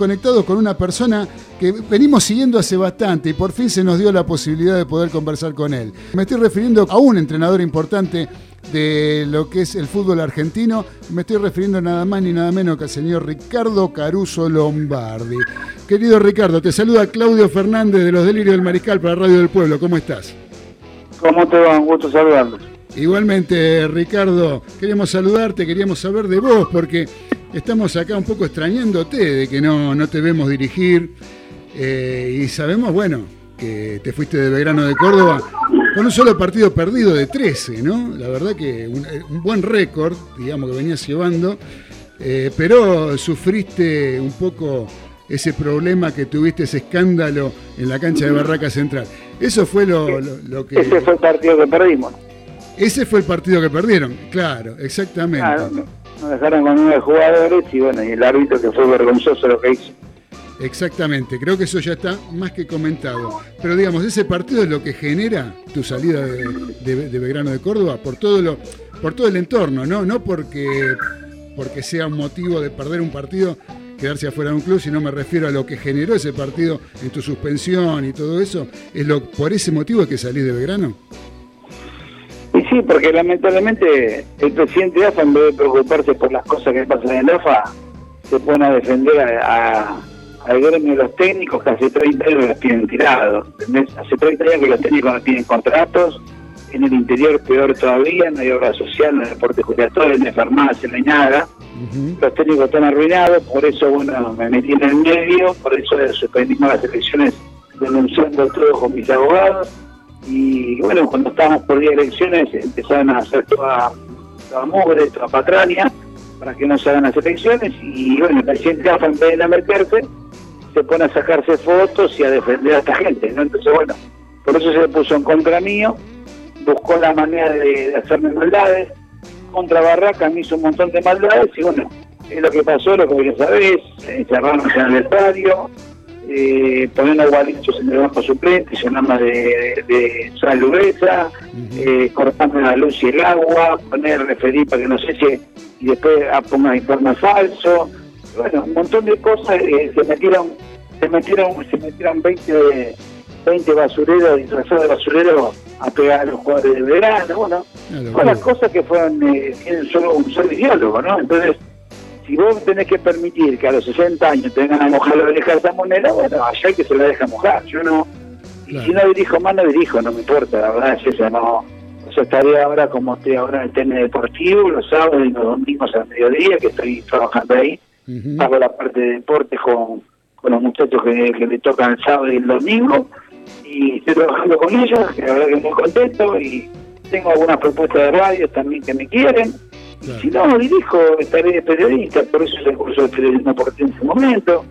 conectados con una persona que venimos siguiendo hace bastante y por fin se nos dio la posibilidad de poder conversar con él. Me estoy refiriendo a un entrenador importante de lo que es el fútbol argentino. Me estoy refiriendo nada más ni nada menos que al señor Ricardo Caruso Lombardi. Querido Ricardo, te saluda Claudio Fernández de los Delirios del Mariscal para Radio del Pueblo. ¿Cómo estás? ¿Cómo te va? Un gusto saludarlos. Igualmente, Ricardo, queríamos saludarte, queríamos saber de vos, porque estamos acá un poco extrañándote de que no, no te vemos dirigir. Eh, y sabemos, bueno, que te fuiste de Belgrano de Córdoba con un solo partido perdido de 13, ¿no? La verdad que un, eh, buen récord, digamos, que venías llevando, eh, pero sufriste un poco ese problema que tuviste, ese escándalo en la cancha de Barraca Central. Eso fue lo, que... Ese fue el partido que perdimos. Ese fue el partido que perdieron, claro, exactamente. nos dejaron con nueve jugadores y bueno, y el árbitro que fue vergonzoso lo que hizo. Exactamente, creo que eso ya está más que comentado. Pero digamos, ese partido es lo que genera tu salida de, de, Belgrano de Córdoba por todo lo, por todo el entorno, ¿no? No porque, porque sea un motivo de perder un partido, quedarse afuera de un club, sino me refiero a lo que generó ese partido en tu suspensión y todo eso. ¿Es lo, por ese motivo que salís de Belgrano? Sí, porque lamentablemente el presidente de AFA, en vez de preocuparse por las cosas que pasan en AFA, se pone a defender a al gremio de los técnicos que hace 30 años los tienen tirados. Hace 30 años que los técnicos no tienen contratos, en el interior peor todavía, no hay obra social, no hay deporte jubilatorio, no hay farmacia, no hay nada. Los técnicos están arruinados, por eso bueno me metí en el medio, por eso suspendimos las elecciones denunciando todo con mis abogados. Y bueno, cuando estábamos por día de elecciones empezaron a hacer toda, toda mugre, toda patraña para que no se hagan las elecciones y bueno, el presidente AFA en vez de meterse se pone a sacarse fotos y a defender a esta gente, ¿no? Entonces, bueno, por eso se puso en contra mío, buscó la manera de, hacerme maldades, contra Barraca me hizo un montón de maldades y bueno, es lo que pasó, lo que ya sabés, encerramos en el estadio, eh, poniendo guarichos en el banco suplente, llenando de, de, sal eh, cortando la luz y el agua, poner referir para que no sé si y después ponga informe falso, bueno, un montón de cosas, eh, se metieron, se metieron, se metieron 20, 20 basureros, disfrazados de basureros a pegar a los jugadores de verano, bueno, todas las cosas que fueron, eh, tienen solo un solo ideólogo, ¿no? Entonces, si vos tenés que permitir que a los 60 años tengan a mojar la oreja de esa moneda, bueno, allá hay que se la deja mojar, yo no, y si no dirijo más, no dirijo, no me importa, la verdad es eso, no, yo estaría ahora como estoy ahora en el tema deportivo, los sábados y los domingos al mediodía, que estoy trabajando ahí, hago la parte de deporte con, con los muchachos que, que le tocan el sábado y el domingo. Y estoy trabajando con ellos, que la verdad que muy contento y tengo algunas propuestas de radio también que me quieren. Y si no, dirijo, estaré de periodista, por eso es el curso de periodismo por en ese momento.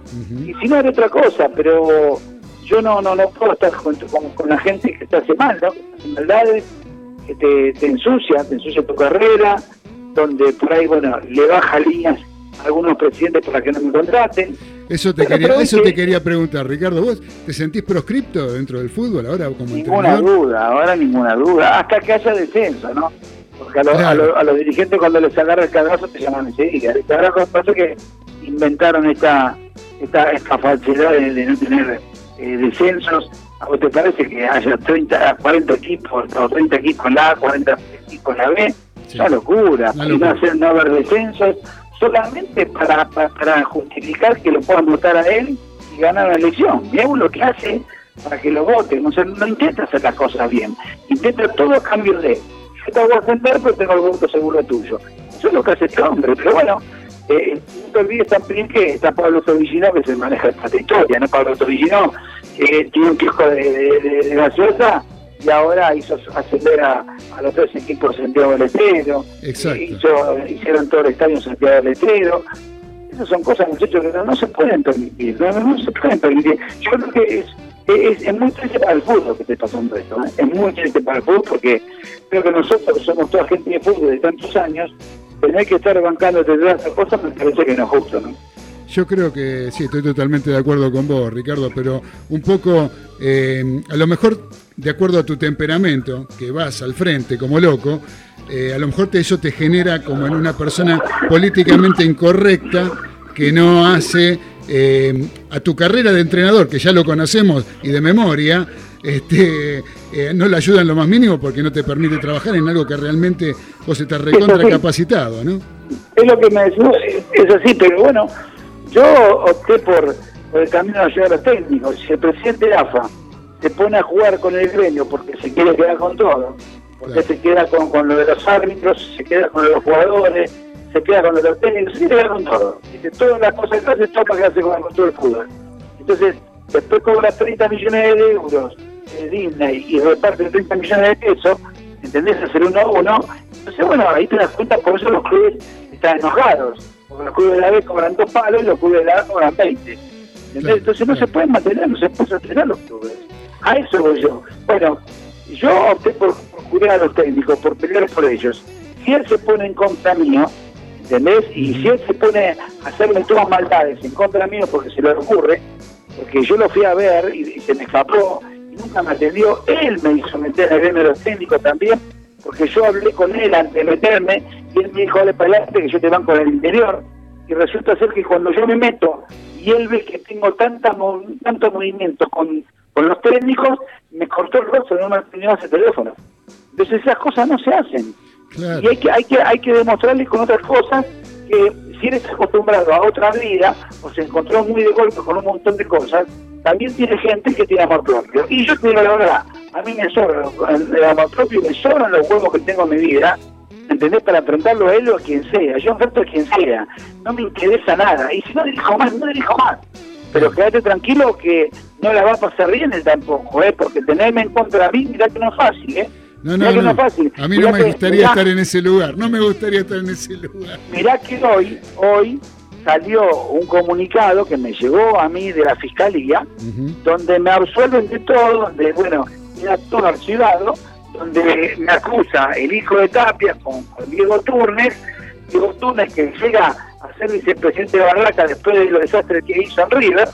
Y si no, haré otra cosa, pero yo no no no puedo estar con, con, la gente que está hace mal, ¿no? Que hace maldades, que te, te ensucia, te ensucia tu carrera, donde por ahí, bueno, le baja líneas algunos presidentes para que no me contraten. Eso te, quería, eso te quería preguntar, Ricardo. ¿Vos te sentís proscripto dentro del fútbol ahora como Ninguna duda, ahora ninguna duda. Hasta que haya descenso, ¿no? Porque a, los dirigentes cuando les agarra el cagazo te llaman enseguida. Ahora pasa que inventaron esta esta, esta falsedad de, no tener eh, descensos. ¿A vos te parece que haya 30, 40 equipos o 30 equipos en la A, 40 equipos en la B? Es una locura. Y no, hacer, no haber descensos solamente para, para, justificar que lo puedan votar a él y ganar la elección. Y es lo que hace para que lo voten. O sea, no intenta hacer las cosas bien. Intenta todo a cambio de. Yo te voy a defender, pero tengo el voto seguro tuyo. Eso es lo que hace este hombre. Pero bueno, eh, no te olvides también que está Pablo Torvigino que se maneja esta historia, ¿no? Pablo Torvigino eh, tiene un quejo de, de, de gaseosa y ahora hizo ascender a, los tres equipos Santiago del Estero, hizo, hicieron todo el estadio Santiago del Estero. Esas son cosas, muchachos, que no, se pueden permitir, no, se pueden permitir. Yo creo que es, es, muy triste para el fútbol que esté pasando esto, ¿eh? es muy triste para el fútbol porque creo que nosotros somos toda gente de fútbol de tantos años, tener que estar bancando todas esas cosas me parece que no es justo, ¿no? Yo creo que sí, estoy totalmente de acuerdo con vos, Ricardo, pero un poco, eh, a lo mejor de acuerdo a tu temperamento, que vas al frente como loco, eh, a lo mejor eso te genera como en una persona políticamente incorrecta que no hace eh, a tu carrera de entrenador, que ya lo conocemos y de memoria, este, eh, no le ayuda en lo más mínimo porque no te permite trabajar en algo que realmente vos estás recontra capacitado, ¿no? Es lo que me decís, es así, pero bueno, yo opté por, el camino de ayudar a los técnicos. Si el presidente de AFA se pone a jugar con el gremio porque se quiere quedar con todo, porque se queda con, con lo de los árbitros, se queda con los jugadores, se queda con los técnicos, se queda con todo. Dice, todas las cosas que hace, todo para quedarse con, todo el fútbol. Entonces, después cobra 30 millones de euros de Disney y reparte 30 millones de pesos, ¿entendés? Hacer uno a uno. Entonces, bueno, ahí te das cuenta, por eso los clubes están enojados. Porque los clubes de la B cobran dos palos y los clubes de la A cobran 20. Entonces no se pueden mantener, no se pueden sostener los clubes. A eso voy yo. Bueno, yo opté por, cuidar a los técnicos, por pelear por ellos. Si él se pone en contra mío, ¿entendés? Y si él se pone a hacerme todas maldades en contra mío porque se le ocurre, porque yo lo fui a ver y, se me escapó y nunca me atendió, él me hizo meter el gremio de los técnicos también, porque yo hablé con él antes de meterme y él me dijo, dale para adelante que yo te banco en el interior. Y resulta ser que cuando yo me meto y él ve que tengo tanta, tantos movimientos con, con los técnicos, me cortó el rostro, no me atendió ese teléfono. Entonces esas cosas no se hacen. Y hay que, hay que, hay que demostrarle con otras cosas que si eres acostumbrado a otra vida o se encontró muy de golpe con un montón de cosas, también tiene gente que tiene amor propio. Y yo te digo la verdad, a mí me sobra el amor propio, me sobran los huevos que tengo en mi vida, ¿entendés? Para enfrentarlo a él o a quien sea. Yo enfrento a quien sea. No me interesa nada. Y si no dirijo más, no dirijo más. Pero quédate tranquilo que no la va a pasar bien él tampoco, ¿eh? Porque tenerme en contra de mí, mirá que no es fácil, ¿eh? No, no, no. fácil. A mí no me gustaría estar en ese lugar, no me gustaría estar en ese lugar. Mirá que hoy, hoy salió un comunicado que me llegó a mí de la fiscalía, donde me absuelven de todo, donde, bueno, era todo archivado, donde me acusa el hijo de Tapia con, Diego Turnes, Diego Turnes que llega ser vicepresidente de Barraca después de los desastres que hizo en River,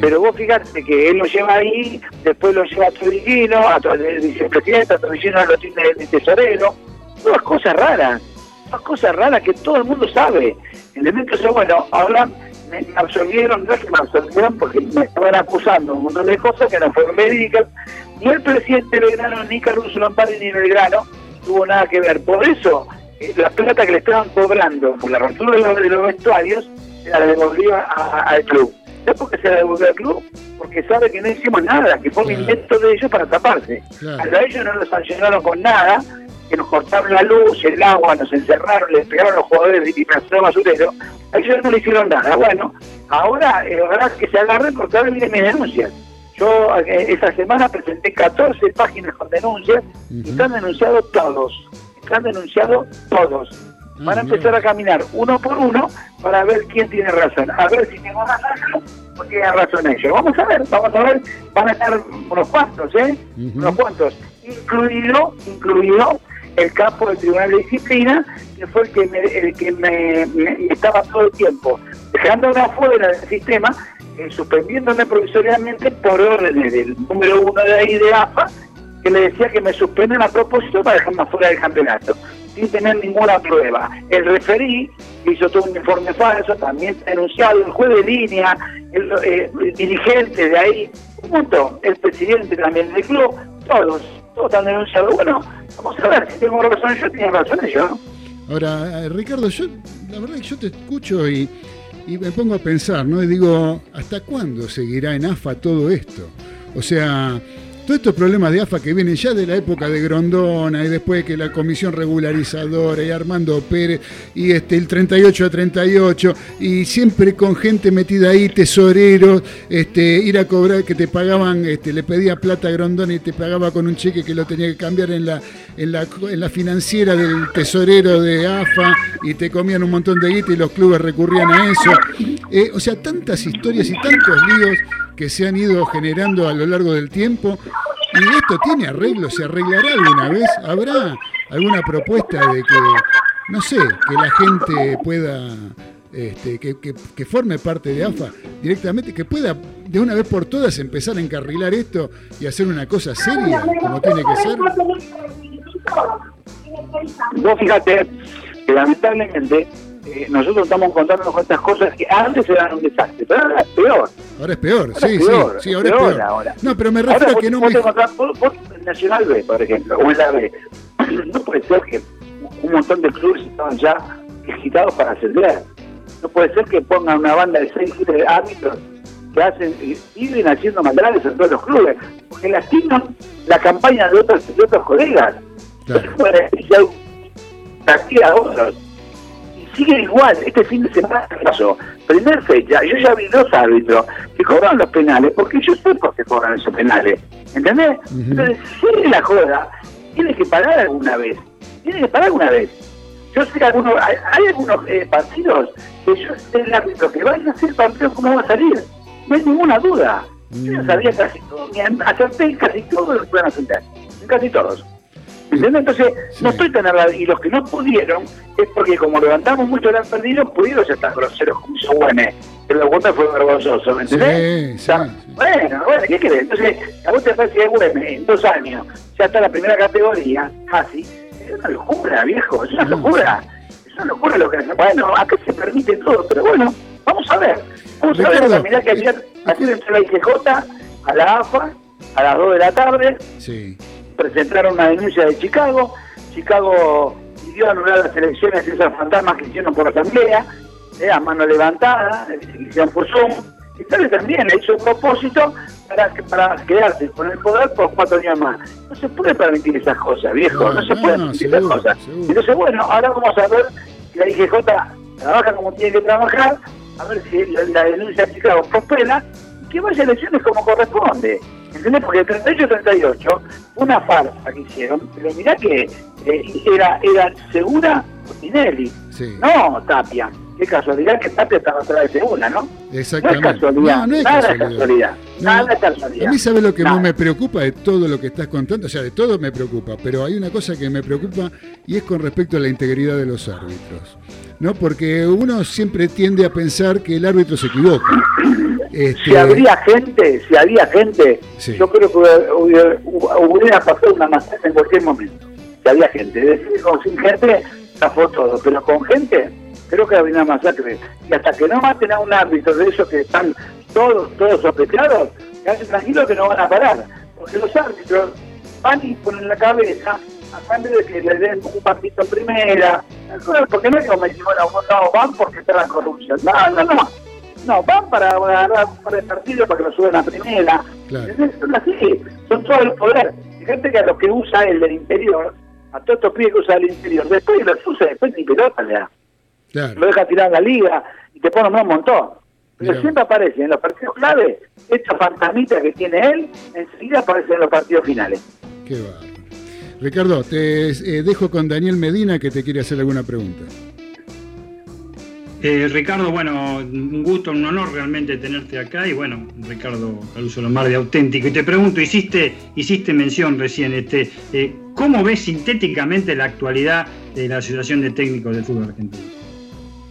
pero vos fíjate que él lo lleva ahí, después lo lleva a Torillino, a el vicepresidente, a Torillino lo tiene el tesorero, todas cosas raras, todas cosas raras que todo el mundo sabe. Elementos, bueno, ahora me, absolvieron, no es que me absolvieron porque me estaban acusando un montón de cosas que no fueron médicas, ni el presidente Belgrano, ni Caruso Lampari, ni Belgrano tuvo nada que ver. Por eso, la plata que le estaban cobrando por la rotura de los, vestuarios, se la devolvió al club. ¿Sabes por qué se la devolvió al club? Porque sabe que no hicimos nada, que fue un intento de ellos para taparse. A ellos no los sancionaron con nada, que nos cortaron la luz, el agua, nos encerraron, les pegaron a los jugadores y pasaron basurero. A ellos no le hicieron nada. Bueno, ahora, eh, que se agarren porque ahora vienen mis denuncias. Yo eh, esa semana presenté 14 páginas con denuncias y están denunciados todos. Están denunciados todos. Van a empezar a caminar uno por uno para ver quién tiene razón. A ver si tengo razón o tiene razón ellos. Vamos a ver, vamos a ver. Van a estar unos cuantos, ¿eh? Unos cuantos. Incluido, incluido el campo del Tribunal de Disciplina, que fue el que me, el que me, estaba todo el tiempo dejándome afuera del sistema eh, suspendiéndome provisoriamente por órdenes del número uno de ahí de AFA, que le decía que me suspenden a propósito para dejarme fuera del campeonato, sin tener ninguna prueba. El referí hizo todo un informe falso, también denunciado, el juez de línea, el, eh, dirigente de ahí, un el presidente también del club, todos, todos están denunciados. Bueno, vamos a ver, si tengo razón yo, tiene razón yo. Ahora, eh, Ricardo, yo, la verdad que yo te escucho y y me pongo a pensar, ¿no? Y digo, ¿hasta cuándo seguirá en AFA todo esto? O sea, todos estos problemas de AFA que vienen ya de la época de Grondona y después que la comisión regularizadora y Armando Pérez y este el 38 a 38 y siempre con gente metida ahí, tesoreros, este, ir a cobrar que te pagaban, este, le pedía plata a Grondona y te pagaba con un cheque que lo tenía que cambiar en la, en la, en la financiera del tesorero de AFA y te comían un montón de guita y los clubes recurrían a eso. Eh, o sea, tantas historias y tantos líos que se han ido generando a lo largo del tiempo. ¿Y esto tiene arreglo? ¿Se arreglará alguna vez? ¿Habrá alguna propuesta de que, no sé, que la gente pueda, este, que, forme parte de AFA directamente, que pueda de una vez por todas empezar a encarrilar esto y hacer una cosa seria, como tiene que ser? Vos fíjate que lamentablemente eh, nosotros estamos contando con estas cosas que antes eran un desastre, pero ahora es peor. Ahora es peor, sí, sí, sí, ahora es peor. Ahora. No, pero me refiero a que no me... Nacional B, por ejemplo, o en la B, no puede ser que un montón de clubes estaban ya agitados para ascender. No puede ser que pongan una banda de seis árbitros que hacen, siguen haciendo maldades en todos los clubes, porque lastiman la campaña de otros, de otros colegas. Claro. a otros. Sigue igual, este fin de semana pasó, primer fecha, yo ya vi dos árbitros que cobraron los penales, porque yo sé por qué cobran esos penales, ¿entendés? Entonces, si la joda, tiene que parar alguna vez, tiene que parar alguna vez. Yo sé que algunos, hay, algunos eh, partidos que yo sé el árbitro que va a ser partido cómo va a salir no hay ninguna duda. Yo mm. sabía casi todo, acerté casi todo lo que puedan ascender, casi todos. ¿Entiendes? Entonces, no estoy tan hablando. Y los que no pudieron, es porque como levantamos mucho han perdido, pudieron ser tan groseros como hizo Güemes. Pero la fue vergonzoso, ¿me entendés? Sí, bueno, bueno, ¿qué crees? Entonces, a vos te parece Güemes en dos años ya está la primera categoría, casi. Es una locura, viejo, es una locura. Es una locura lo que hace. Bueno, acá se permite todo, pero bueno, vamos a ver. Vamos a ver, mirá que ayer, ayer entró la IGJ a la AFA a las 2 de la tarde. Sí. Presentaron una denuncia de Chicago. Chicago pidió anular las elecciones de esas fantasmas que hicieron por la asamblea, eh, a mano levantada, que hicieron por Zoom. Y tal también le hizo un propósito para, para quedarse con el poder por cuatro años más. No se puede permitir esas cosas, viejo, no, se puede permitir esas cosas. Entonces, bueno, ahora vamos a ver si la IGJ trabaja como tiene que trabajar a ver si la, denuncia de Chicago prospera y que vaya a elecciones como corresponde. ¿Entendés? Porque el 38-38 una farsa que hicieron, pero mirá que eh, era, era segura Tinelli, no Tapia. Qué casualidad que Tapia estaba atrás de segura, ¿no? Exactamente. No es casualidad. No, no es nada casualidad. casualidad. nada es casualidad. A mí, ¿sabes lo que más me preocupa de todo lo que estás contando? O sea, de todo me preocupa, pero hay una cosa que me preocupa y es con respecto a la integridad de los árbitros. ¿no? Porque uno siempre tiende a pensar que el árbitro se equivoca. Este... Si habría gente, si había gente, yo creo que hubiera, pasado una masacre en cualquier momento. Si había gente, decir, con sin gente, zafó todo, pero con gente, creo que habría una masacre. Y hasta que no maten a un árbitro de esos que están todos, todos sospechados, quédense tranquilos que no van a parar. Porque los árbitros van y ponen la cabeza a cambio de que le den un partido en primera. Porque no es como decir, bueno, no, van porque está la corrupción. No, no, no. No, van para agarrar para el partido para que lo suban a primera. Claro. Son así, son todo el poder. Fíjate que a los que usa el del interior, a todos estos pibes que usa el interior, después los usa, después ni pelota le da. Lo deja tirar en la liga y te pone un montón. Pero siempre aparece en los partidos clave, esta fantasmita que tiene él, enseguida aparece en los partidos finales. Qué va. Ricardo, te eh, dejo con Daniel Medina que te quiere hacer alguna pregunta. Eh, Ricardo, bueno, un gusto, un honor realmente tenerte acá y bueno, Ricardo Caruso Lomar de Auténtico. Y te pregunto, hiciste, hiciste mención recién, este, eh, ¿cómo ves sintéticamente la actualidad de la Asociación de Técnicos del Fútbol Argentino?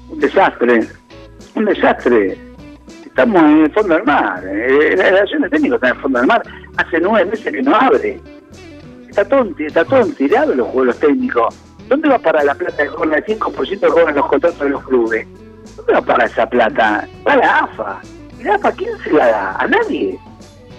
Un desastre, un desastre. Estamos en el fondo del mar. La Asociación de Técnicos está en el fondo del mar. Hace nueve meses que no abre está todo, está todo tirado los juegos técnicos. ¿Dónde va para la plata de cobran el 5% de cobran los contratos de los clubes? ¿Dónde va para esa plata? Va a la AFA. ¿Y la AFA quién se la da? ¿A nadie?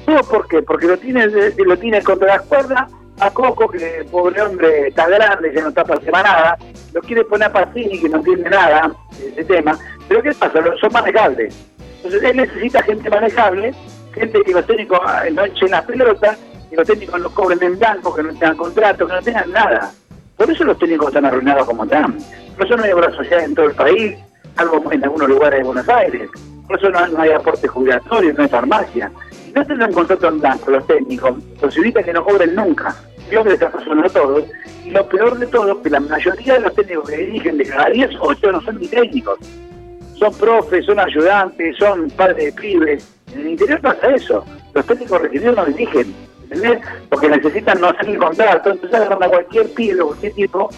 ¿Todo por qué? Porque lo tiene, lo tiene contra las cuerdas a Coco, que pobre hombre está grande, ya no está para nada, lo quiere poner a Pacini, que no entiende nada ese tema, pero ¿qué pasa? Son manejables. Entonces él necesita gente manejable, gente que los técnicos ah, no echen las pelotas que los técnicos no cobren en blanco, que no tengan contrato, que no tengan nada. Por eso los técnicos están arruinados como están. Por eso no hay obra social en todo el país, algo en algunos lugares de Buenos Aires. Por eso no, hay aporte jubilatorio, no hay farmacia. No tienen contrato en blanco los técnicos, posibilita que no cobren nunca. Dios les está pasando a todos. Y lo peor de todo que la mayoría de los técnicos que dirigen de cada 10, 8 no son ni técnicos. Son profes, son ayudantes, son padres de pibes. En el interior pasa eso. Los técnicos requeridos no dirigen ¿entendés? Porque necesitan no hacer el contrato, entonces agarran a cualquier pibe o cualquier tipo,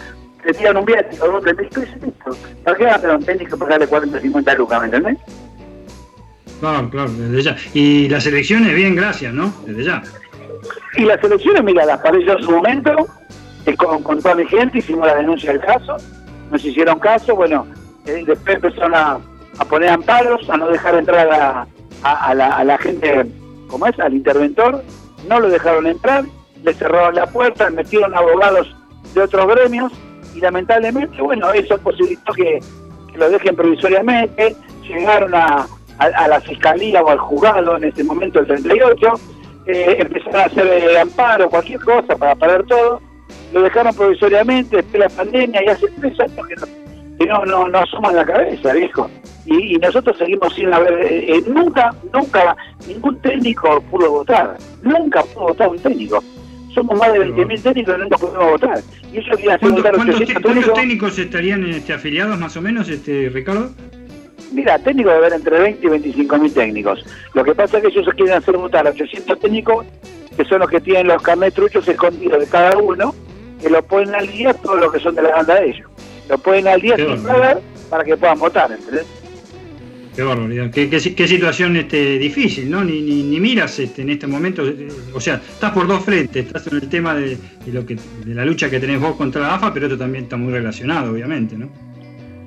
le tiran un viático, otro le dice, esto? ¿Para qué va a tener un para darle 40 50 lucas, ¿me entendés? Claro, claro, desde ya. Y las elecciones, bien, gracias, ¿no? Desde ya. Y las elecciones, mira, las pareció en su momento, con, con toda mi gente, hicimos la denuncia del caso, nos hicieron caso, bueno, eh, después empezaron a, poner amparos, a no dejar entrar a, la, a la gente, como es, al interventor, no lo dejaron entrar, le cerraron la puerta, metieron abogados de otros gremios y lamentablemente, bueno, eso posibilitó que, lo dejen provisoriamente, llegaron a, la fiscalía o al juzgado en ese momento, el 38, eh, empezaron a hacer eh, amparo, cualquier cosa para parar todo, lo dejaron provisoriamente después de la pandemia y hace tres años que no, no, no, asoman la cabeza, viejo. Y, nosotros seguimos sin haber, eh, eh, nunca, nunca, ningún técnico pudo votar, nunca pudo votar un técnico. Somos más de 20.000 técnicos y nunca pudimos votar. Y eso ¿Cuántos, técnicos, estarían este, afiliados más o menos, este Ricardo? Mira, técnicos debe haber entre 20 y 25 mil técnicos. Lo que pasa es que ellos quieren hacer votar a 800 técnicos, que son los que tienen los carnet truchos escondidos de cada uno, que lo ponen al día todo lo que son de la banda de ellos. Lo ponen al día sin pagar para que puedan votar, ¿entendés? Qué barbaridad, qué, qué, situación este, difícil, ¿no? Ni, ni, miras este, en este momento, eh, o sea, estás por dos frentes, estás en el tema de, lo que, de la lucha que tenés vos contra la AFA, pero esto también está muy relacionado, obviamente, ¿no?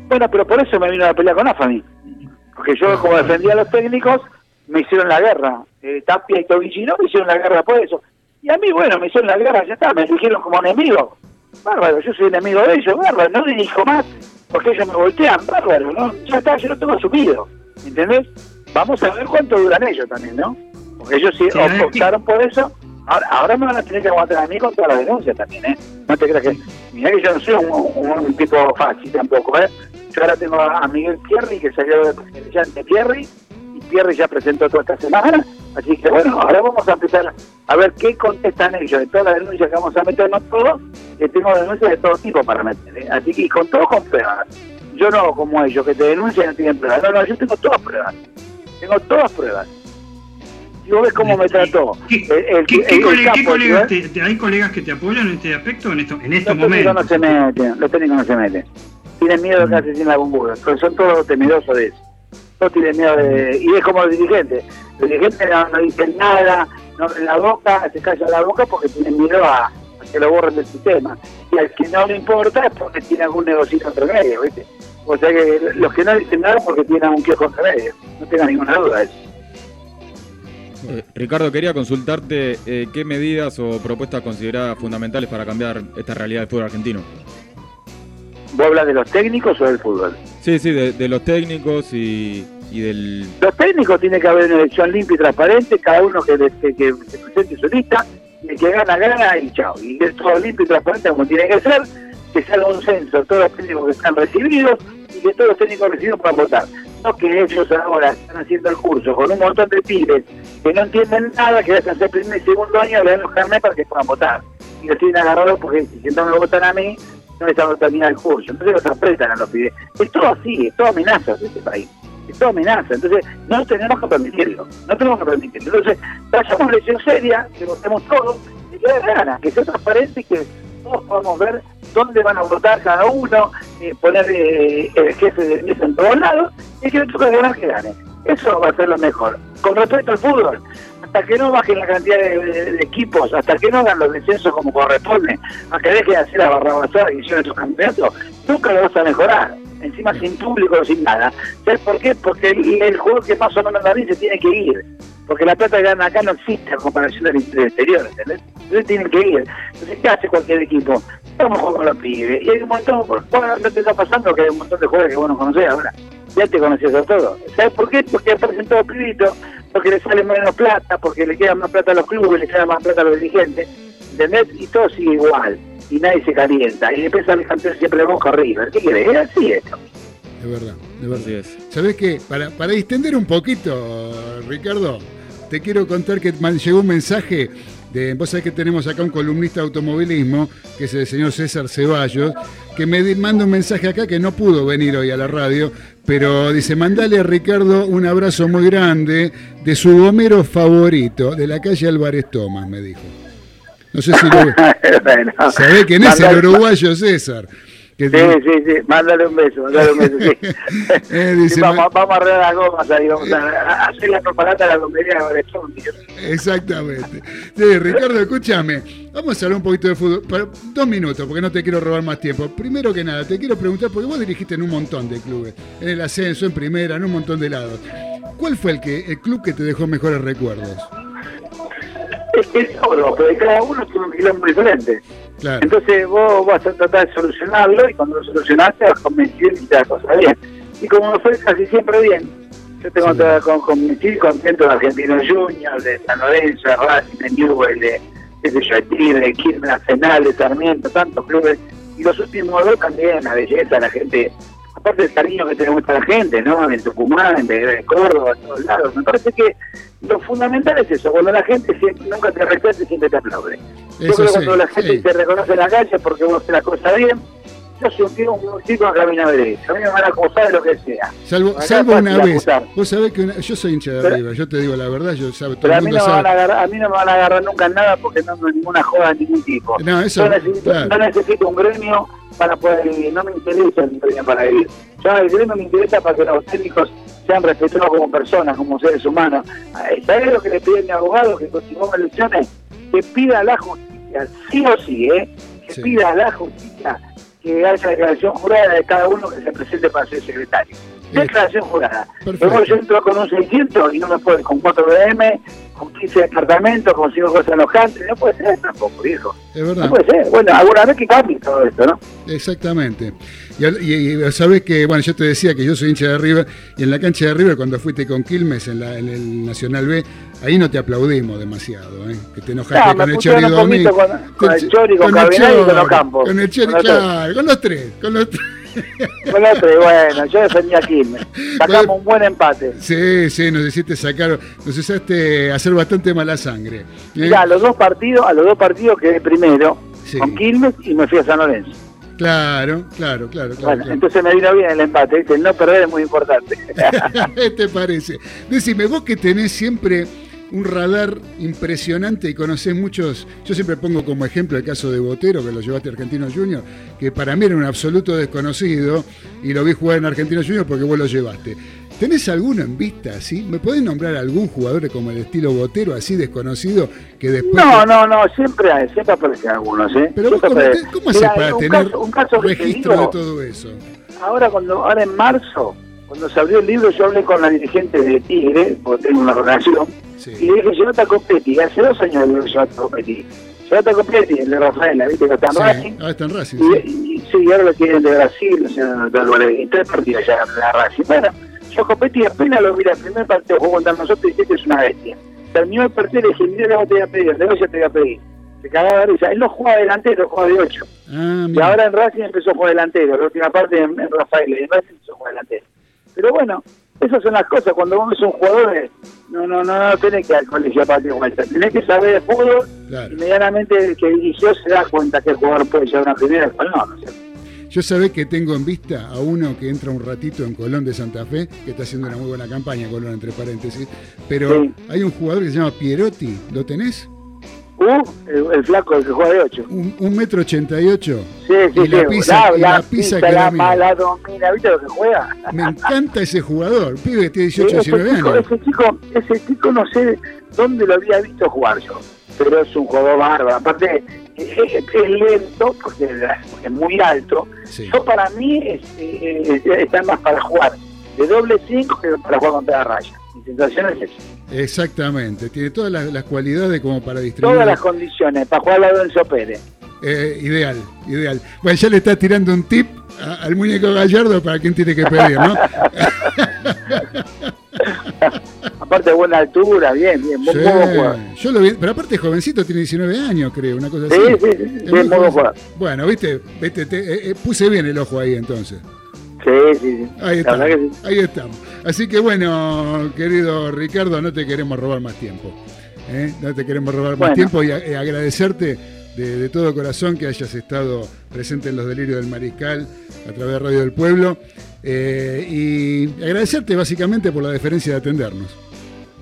Bueno, pero por eso me vino a pelea con AFA a mí, porque yo como defendía a los técnicos, me hicieron la guerra, eh, Tapia y Tobillino me hicieron la guerra por eso, y a mí, bueno, me hicieron la guerra, ya está, me eligieron como enemigo, bárbaro, yo soy enemigo de ellos, bárbaro, no dirijo más, porque ellos me voltean, bárbaro, ¿no? Ya está, yo lo tengo asumido. ¿entendés? Vamos a ver cuánto duran ellos también, ¿no? Porque ellos sí, optaron por eso. Ahora, me van a tener que aguantar a mí con toda la denuncia también, ¿eh? No te creas que... Mirá que yo no soy un, tipo fácil tampoco, ¿eh? Yo ahora tengo a Miguel Pierri, que salió de presidente Pierri, y Pierri ya presentó toda esta semana, así que bueno, ahora vamos a empezar a ver qué contestan ellos de todas las denuncias que vamos a meternos todos, que tengo denuncias de todo tipo para meter, ¿eh? Así que con todo con pruebas yo no como ellos, que te denuncian y no tienen pruebas. No, no, yo tengo todas pruebas. Tengo todas pruebas. Y vos ves cómo me trató. ¿Qué, colegas te, ¿Hay colegas que te apoyan en este aspecto en, esto, en estos los momentos? No se meten, los técnicos no se meten. Tienen miedo de mm. quedarse sin la bombuda, porque son todos temerosos de eso. Todos tienen miedo de... Y es como los dirigentes. Los dirigentes no, dicen nada, no en la boca, se callan la boca porque tienen miedo a, que lo borren del sistema. Y al que no le importa es porque tiene algún negocio entre medio, ¿viste? O sea que los que no dicen nada porque tienen un kiosco entre medio, no tenga ninguna duda de eso. Eh, Ricardo, quería consultarte eh, qué medidas o propuestas consideradas fundamentales para cambiar esta realidad del fútbol argentino. ¿Vos hablas de los técnicos o del fútbol? Sí, sí, de, los técnicos y, del... Los técnicos tiene que haber una elección limpia y transparente, cada uno que, que, presente su lista, el que gana, gana y chao. Y es todo limpio y transparente como tiene que ser, que se haga un censo todos los técnicos que están recibidos y que todos los técnicos recibidos puedan votar. No que ellos ahora están haciendo el curso con un montón de pibes que no entienden nada, que a hacer primer y segundo año, le dan los carnet para que puedan votar. Y los tienen agarrados porque si no me votan a mí, no les van a terminar el curso. Entonces los apretan a los pibes. Es todo así, es todo amenaza de este país es toda amenaza. Entonces, no tenemos que permitirlo, no tenemos que permitirlo. Entonces, vayamos a elección seria, que votemos todos, y que ganas, que sea transparente y que todos podamos ver dónde van a votar cada uno, eh, poner eh, el jefe de mesa en todos lados, y que le toque ganar que gane. Eso va a ser lo mejor. Con respecto al fútbol, hasta que no bajen la cantidad de, equipos, hasta que no hagan los descensos como corresponde, hasta que dejen de hacer la barrabasada y hicieron estos campeonatos, nunca lo vas a mejorar encima sin público, sin nada. ¿Sabes por qué? Porque el, jugador que más o menos la se tiene que ir. Porque la plata que ganan acá no existe en comparación del, exterior, ¿entendés? Entonces tienen que ir. Entonces, ¿qué hace cualquier equipo? Vamos a jugar con los pibes. Y hay un montón, no te está pasando que hay un montón de jugadores que vos no conocés ahora. Ya te conocías a todos. ¿Sabes por qué? Porque aparecen todos pibitos, porque le sale menos plata, porque le queda más plata a los clubes, le queda más plata a los dirigentes, ¿entendés? Y todo sigue igual y nadie se calienta. Y después sale campeón siempre de boca arriba. ¿Qué crees? Es así esto. Es verdad, es verdad. ¿Sabés qué? Para, para distender un poquito, Ricardo, te quiero contar que llegó un mensaje de, vos sabés que tenemos acá un columnista de automovilismo, que es el señor César Ceballos, que me manda un mensaje acá que no pudo venir hoy a la radio, pero dice, mandale a Ricardo un abrazo muy grande de su gomero favorito, de la calle Álvarez Tomás, me dijo. No sé si lo... ¿Sabe quién es el uruguayo César? Sí, sí, sí, mándale un beso, mándale un beso, sí. Eh, vamos, vamos, a arreglar las gomas ahí, vamos a, hacer la propaganda de la comedia de Exactamente. Sí, Ricardo, escúchame, vamos a hablar un poquito de fútbol, dos minutos, porque no te quiero robar más tiempo. Primero que nada, te quiero preguntar, porque vos dirigiste en un montón de clubes, en el ascenso, en primera, en un montón de lados. ¿Cuál fue el, que, el club que te dejó mejores recuerdos? Es que es todo, porque cada uno tiene un quilombo diferente. Entonces vos vas a tratar de solucionarlo y cuando lo solucionaste vas a convencer y te cosa bien. Y como no fue casi siempre bien, yo tengo sí. con, convencido contento de Argentino Junior, de San Lorenzo, de Racing, de Newell, de, de de Quilmes, Nacional, de Sarmiento, tantos clubes. Y los últimos dos también, la belleza, la gente aparte del cariño que tenemos a la gente, ¿no? En Tucumán, en, Córdoba, en todos lados. Me parece que lo fundamental es eso, cuando la gente siempre, nunca te respeta y siempre te aplaude. Yo creo que cuando la gente te reconoce en la calle porque vos haces la cosa bien, yo soy un tipo, un chico que camina derecho. A mí me van a acusar de lo que sea. Salvo, salvo una vez. Vos sabés que yo soy hincha de arriba, yo te digo la verdad, yo sabe, todo el mundo a mí no sabe. Me van a, agarrar, a mí no me van a agarrar nunca nada porque no tengo ninguna joda de ningún tipo. No, eso, yo necesito, claro. no necesito un gremio para poder vivir, no me interesa el gremio para vivir. Yo el gremio me interesa para que los técnicos sean respetados como personas, como seres humanos. ¿Sabés lo que le pide mi abogado que continuó elecciones? Que pida la justicia, sí o sí, ¿eh? Que sí. pida la justicia que haya declaración jurada de cada uno que se presente para ser secretario. Declaración jurada. Luego yo entro con un 600 y no me puede, con 4 BM, con 15 departamentos, con 5 cosas enojantes. No puede ser tampoco, hijo. Es verdad. No puede ser. Bueno, alguna vez que cambie todo esto, ¿no? Exactamente. Y, y, y sabes que, bueno, yo te decía que yo soy hincha de River, y en la cancha de River, cuando fuiste con Quilmes en, la, en el Nacional B, ahí no te aplaudimos demasiado, ¿eh? Que te enojaste no, con el Chori Domínguez. Con, con, el Chori, con, con Cabinal y con los campos. Con el Chori, claro, con los tres, con los tres. Los tres, bueno, yo defendía a Quilmes. Sacamos bueno, un buen empate. Sí, sí, nos hiciste sacar, nos hiciste hacer bastante mala sangre. ¿eh? Mira, a los dos partidos, a los dos partidos quedé primero sí. con Quilmes y me fui a San Lorenzo. Claro, claro, claro. claro bueno, claro. entonces me vino bien el empate, ¿viste? el no perder es muy importante. ¿Qué te parece? Decime, vos que tenés siempre un radar impresionante y conocés muchos, yo siempre pongo como ejemplo el caso de Botero, que lo llevaste a Argentino Junior, que para mí era un absoluto desconocido y lo vi jugar en Argentino Junior porque vos lo llevaste. ¿Tenés alguno en vista así? ¿Me podés nombrar algún jugador como el estilo Botero, así desconocido, que después... No, te... no, no, siempre hay, siempre aparecen algunos, ¿eh? Pero vos, ¿cómo, te, ¿cómo haces para tener caso, un caso registro digo, de todo eso? Ahora, cuando, ahora en marzo, cuando se abrió el libro, yo hablé con la dirigente de Tigre, porque tengo una relación, sí. y le dije, llévate a Copetti, hace dos años le digo, llévate a Copetti. Llévate a Copetti, el de Rafaela, viste que está en sí. Racing. Ah, está en Racing, y, sí. Y, sí, ahora lo quieren de Brasil, o sea, y tres partidos ya en la Racing. Bueno, yo Copetti apenas lo mira, el primer partido jugó contra nosotros y dice que es una bestia. Terminó el partido y le dije, mira, te voy a pedir, de ya te voy a pedir. Se cagaba de risa. Él no juega delantero, juega de 8. Ah, y ahora en Racing empezó a jugar delantero, la última parte en, en Rafael, y en Racing empezó a jugar delantero. Pero bueno, esas son las cosas. Cuando vos ves un jugador, no, no, no, no tenés que ir al colegio a partir de vuelta. Tenés que saber de fútbol. Claro. Inmediatamente el que dirigió se da cuenta que el jugador puede llevar una primera. No, no sé. Yo sabés que tengo en vista a uno que entra un ratito en Colón de Santa Fe, que está haciendo una muy buena campaña, Colón entre paréntesis, pero sí. hay un jugador que se llama Pierotti, ¿lo tenés? Uh, el, el, flaco, el que juega de 8. Un, un metro ochenta y ocho. Sí, sí, y la sí. pisa, la, y la pisa que la, la, la domina, ¿viste lo que juega? Me encanta ese jugador, pibe que tiene 18, sí, 19 chico, años. Ese chico, ese chico no sé dónde lo había visto jugar yo, pero es un jugador bárbaro. Aparte, es, es lento porque es muy alto. Sí. Yo para mí es, es, está más para jugar de doble 5 que para jugar contra la raya. Mi sensación es esa. Exactamente, tiene todas las, las, cualidades como para distribuir. Todas las condiciones, para jugar al lado Enzo Pérez. Eh, ideal, ideal. Bueno, ya le está tirando un tip a, al muñeco Gallardo para quien tiene que pedir, ¿no? aparte de buena altura, bien, bien, sí, jugar. Yo lo vi, pero aparte jovencito, tiene 19 años, creo, una cosa sí, así. Sí, sí, sí, jugar. Bueno, viste, viste te, eh, eh, puse bien el ojo ahí entonces. Sí, sí, sí. Ahí estamos, sí. ahí estamos. Así que bueno, querido Ricardo, no te queremos robar más tiempo. ¿eh? No te queremos robar bueno. más tiempo y a, agradecerte de, de, todo corazón que hayas estado presente en los delirios del Mariscal a través de Radio del Pueblo. Eh, y agradecerte básicamente por la deferencia de atendernos.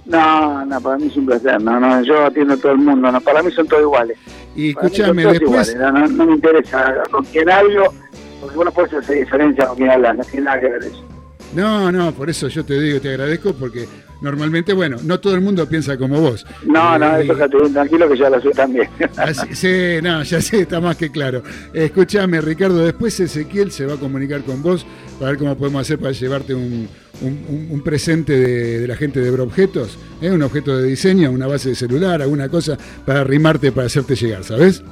No, no, para mí es un placer. No, no, yo atiendo a todo el mundo. No, para mí son todos iguales. Y escúchame, después. No, no, no, me interesa con quién hablo porque vos no puedes hacer diferencia con quien hablas, no tiene nada que ver eso. No, no, por eso yo te digo, te agradezco, porque normalmente, bueno, no todo el mundo piensa como vos. No, no, Eh, eso déjate bien tranquilo que ya lo sé también. Así- sí, no, ya sé, está más que claro. Escúchame, Ricardo, después Ezequiel se va a comunicar con vos para ver cómo podemos hacer para llevarte un, un- presente de, de la gente de Broobjetos, ¿eh? un objeto de diseño, una base de celular, alguna cosa para arrimarte, para hacerte llegar, ¿sabes?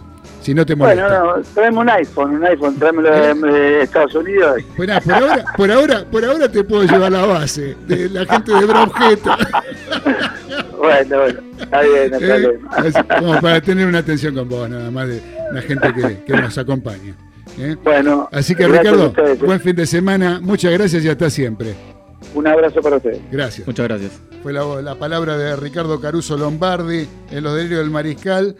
Si no te molesta. bueno, no, tráeme un iPhone, un iPhone, tráemelo de, de Estados Unidos. Bueno, por ahora, por ahora, por ahora te puedo llevar la base de la gente de Broobjetos. Bueno, bueno, está bien, no hay ¿eh? como para tener una atención con vos, nada más de la gente que, que nos acompaña. ¿eh? Bueno, Así que Ricardo, ¿eh? buen fin de semana, muchas gracias y hasta siempre. un abrazo para ustedes. Gracias. Muchas gracias. Fue la, la palabra de Ricardo Caruso Lombardi en los delirios del Mariscal.